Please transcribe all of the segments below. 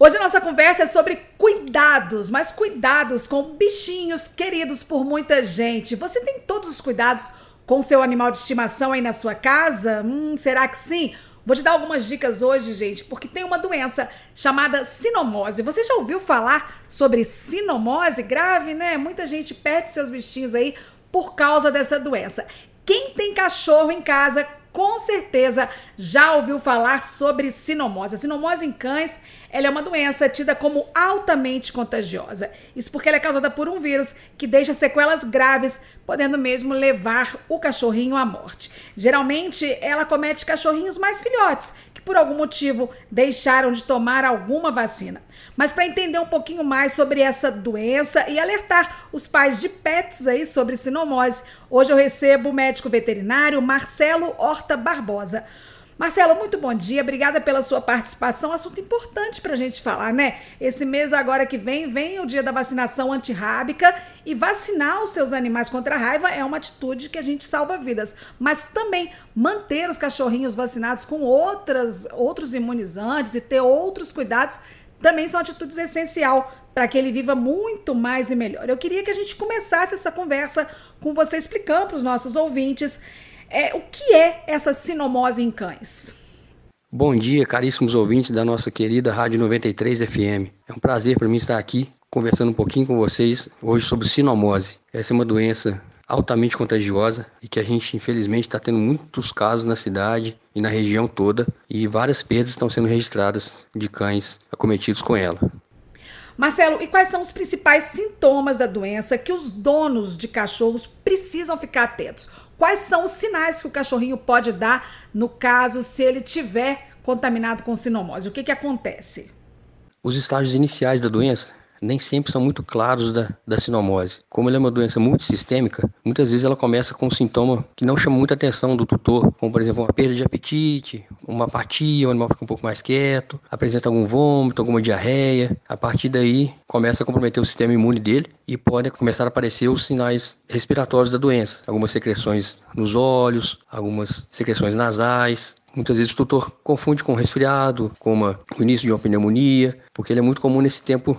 Hoje a nossa conversa é sobre cuidados, mas cuidados com bichinhos queridos por muita gente. Você tem todos os cuidados com seu animal de estimação aí na sua casa? Hum, será que sim? Vou te dar algumas dicas hoje, gente, porque tem uma doença chamada sinomose. Você já ouviu falar sobre sinomose grave, né? Muita gente perde seus bichinhos aí por causa dessa doença. Quem tem cachorro em casa com certeza já ouviu falar sobre sinomose. A sinomose em cães ela é uma doença tida como altamente contagiosa. Isso porque ela é causada por um vírus que deixa sequelas graves, podendo mesmo levar o cachorrinho à morte. Geralmente, ela comete cachorrinhos mais filhotes, que por algum motivo deixaram de tomar alguma vacina. Mas para entender um pouquinho mais sobre essa doença e alertar os pais de pets aí sobre sinomose, hoje eu recebo o médico veterinário Marcelo Horta Barbosa. Marcelo, muito bom dia, obrigada pela sua participação. Assunto importante para a gente falar, né? Esse mês agora que vem, vem o dia da vacinação antirrábica e vacinar os seus animais contra a raiva é uma atitude que a gente salva vidas. Mas também manter os cachorrinhos vacinados com outras, outros imunizantes e ter outros cuidados também são atitudes essencial para que ele viva muito mais e melhor. Eu queria que a gente começasse essa conversa com você explicando para os nossos ouvintes é, o que é essa sinomose em cães? Bom dia, caríssimos ouvintes da nossa querida Rádio 93 FM. É um prazer para mim estar aqui conversando um pouquinho com vocês hoje sobre sinomose. Essa é uma doença altamente contagiosa e que a gente infelizmente está tendo muitos casos na cidade e na região toda e várias perdas estão sendo registradas de cães acometidos com ela. Marcelo, e quais são os principais sintomas da doença que os donos de cachorros precisam ficar atentos? Quais são os sinais que o cachorrinho pode dar no caso se ele tiver contaminado com sinomose? O que, que acontece? Os estágios iniciais da doença nem sempre são muito claros da, da sinomose. Como ela é uma doença multissistêmica, muitas vezes ela começa com um sintoma que não chama muita atenção do tutor, como por exemplo uma perda de apetite, uma apatia, o animal fica um pouco mais quieto, apresenta algum vômito, alguma diarreia. A partir daí começa a comprometer o sistema imune dele e pode começar a aparecer os sinais respiratórios da doença, algumas secreções nos olhos, algumas secreções nasais, Muitas vezes o tutor confunde com resfriado, com uma, o início de uma pneumonia, porque ele é muito comum nesse tempo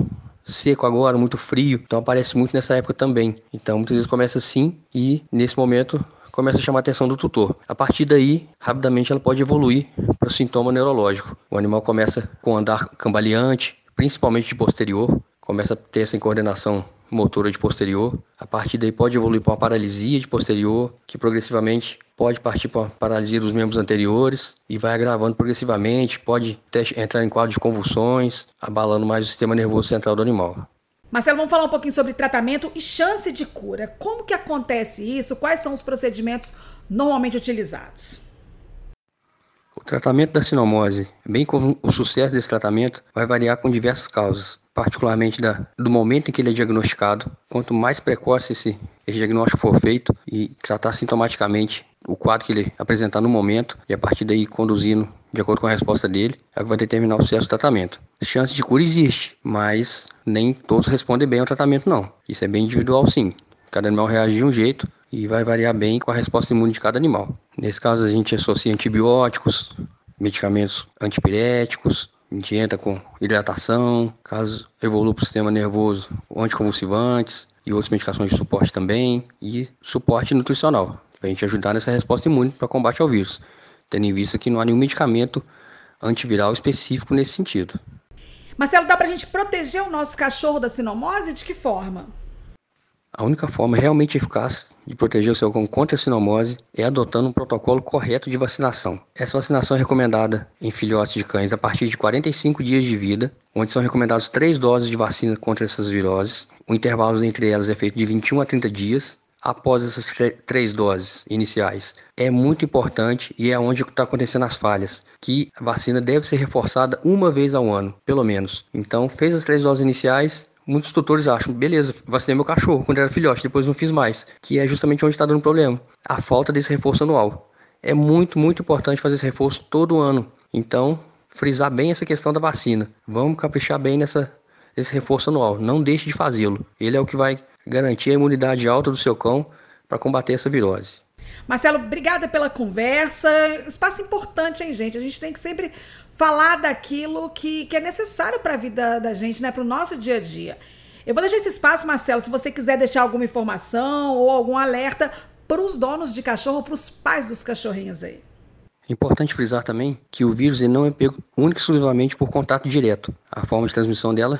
seco agora, muito frio, então aparece muito nessa época também. Então muitas vezes começa assim e nesse momento começa a chamar a atenção do tutor. A partir daí, rapidamente ela pode evoluir para o sintoma neurológico. O animal começa com andar cambaleante, principalmente de posterior, começa a ter essa incoordenação motora de posterior. A partir daí pode evoluir para uma paralisia de posterior, que progressivamente pode partir para paralisia dos membros anteriores e vai agravando progressivamente, pode entrar em quadro de convulsões, abalando mais o sistema nervoso central do animal. Marcelo, vamos falar um pouquinho sobre tratamento e chance de cura. Como que acontece isso? Quais são os procedimentos normalmente utilizados? O tratamento da sinomose, bem como o sucesso desse tratamento, vai variar com diversas causas particularmente da, do momento em que ele é diagnosticado. Quanto mais precoce esse, esse diagnóstico for feito e tratar sintomaticamente o quadro que ele apresentar no momento e a partir daí conduzindo de acordo com a resposta dele, é que vai determinar o sucesso do tratamento. Chance de cura existe, mas nem todos respondem bem ao tratamento não. Isso é bem individual sim. Cada animal reage de um jeito e vai variar bem com a resposta imune de cada animal. Nesse caso a gente associa antibióticos, medicamentos antipiréticos, a gente entra com hidratação, caso evolua para o sistema nervoso, anticonvulsivantes e outras medicações de suporte também, e suporte nutricional, para a gente ajudar nessa resposta imune para combate ao vírus, tendo em vista que não há nenhum medicamento antiviral específico nesse sentido. Marcelo, dá para a gente proteger o nosso cachorro da sinomose? De que forma? A única forma realmente eficaz de proteger o seu cão contra a sinomose é adotando um protocolo correto de vacinação. Essa vacinação é recomendada em filhotes de cães a partir de 45 dias de vida, onde são recomendadas três doses de vacina contra essas viroses. O intervalo entre elas é feito de 21 a 30 dias. Após essas três doses iniciais, é muito importante e é onde está acontecendo as falhas, que a vacina deve ser reforçada uma vez ao ano, pelo menos. Então, fez as três doses iniciais, muitos tutores acham, beleza, vacinei meu cachorro quando era filhote, depois não fiz mais, que é justamente onde está dando problema, a falta desse reforço anual. É muito, muito importante fazer esse reforço todo ano. Então, frisar bem essa questão da vacina. Vamos caprichar bem nessa, nesse reforço anual. Não deixe de fazê-lo. Ele é o que vai garantir a imunidade alta do seu cão para combater essa virose. Marcelo, obrigada pela conversa. Espaço importante, hein, gente? A gente tem que sempre falar daquilo que, que é necessário para a vida da gente, né? Para o nosso dia a dia. Eu vou deixar esse espaço, Marcelo, se você quiser deixar alguma informação ou algum alerta para os donos de cachorro, para os pais dos cachorrinhos aí. É importante frisar também que o vírus não é pego única e exclusivamente por contato direto. A forma de transmissão dela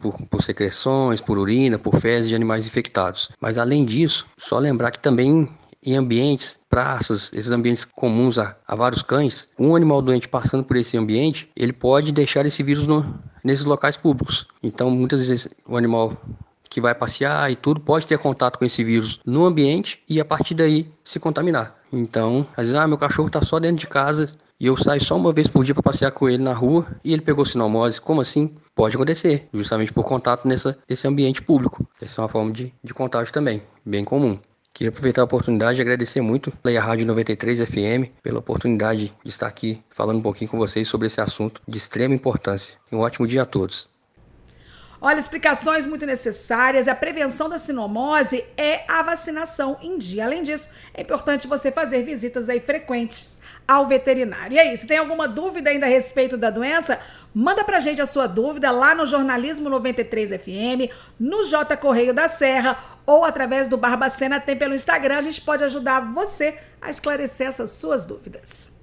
por, por, secreções, por urina, por fezes de animais infectados. Mas além disso, só lembrar que também em ambientes, praças, esses ambientes comuns a, a, vários cães, um animal doente passando por esse ambiente, ele pode deixar esse vírus no, nesses locais públicos. Então, muitas vezes o animal que vai passear e tudo pode ter contato com esse vírus no ambiente e a partir daí se contaminar. Então, às vezes, ah, meu cachorro está só dentro de casa e eu saio só uma vez por dia para passear com ele na rua e ele pegou sinomose. Como assim? Pode acontecer, justamente por contato nessa, nesse ambiente público. Essa é uma forma de, de contágio também, bem comum. Queria aproveitar a oportunidade e agradecer muito a Rádio 93 FM pela oportunidade de estar aqui falando um pouquinho com vocês sobre esse assunto de extrema importância. Um ótimo dia a todos. Olha, explicações muito necessárias. A prevenção da sinomose é a vacinação em dia. Além disso, é importante você fazer visitas aí frequentes ao veterinário. E aí, se tem alguma dúvida ainda a respeito da doença, manda pra gente a sua dúvida lá no Jornalismo 93 FM, no J Correio da Serra ou através do Barbacena tem pelo Instagram. A gente pode ajudar você a esclarecer essas suas dúvidas.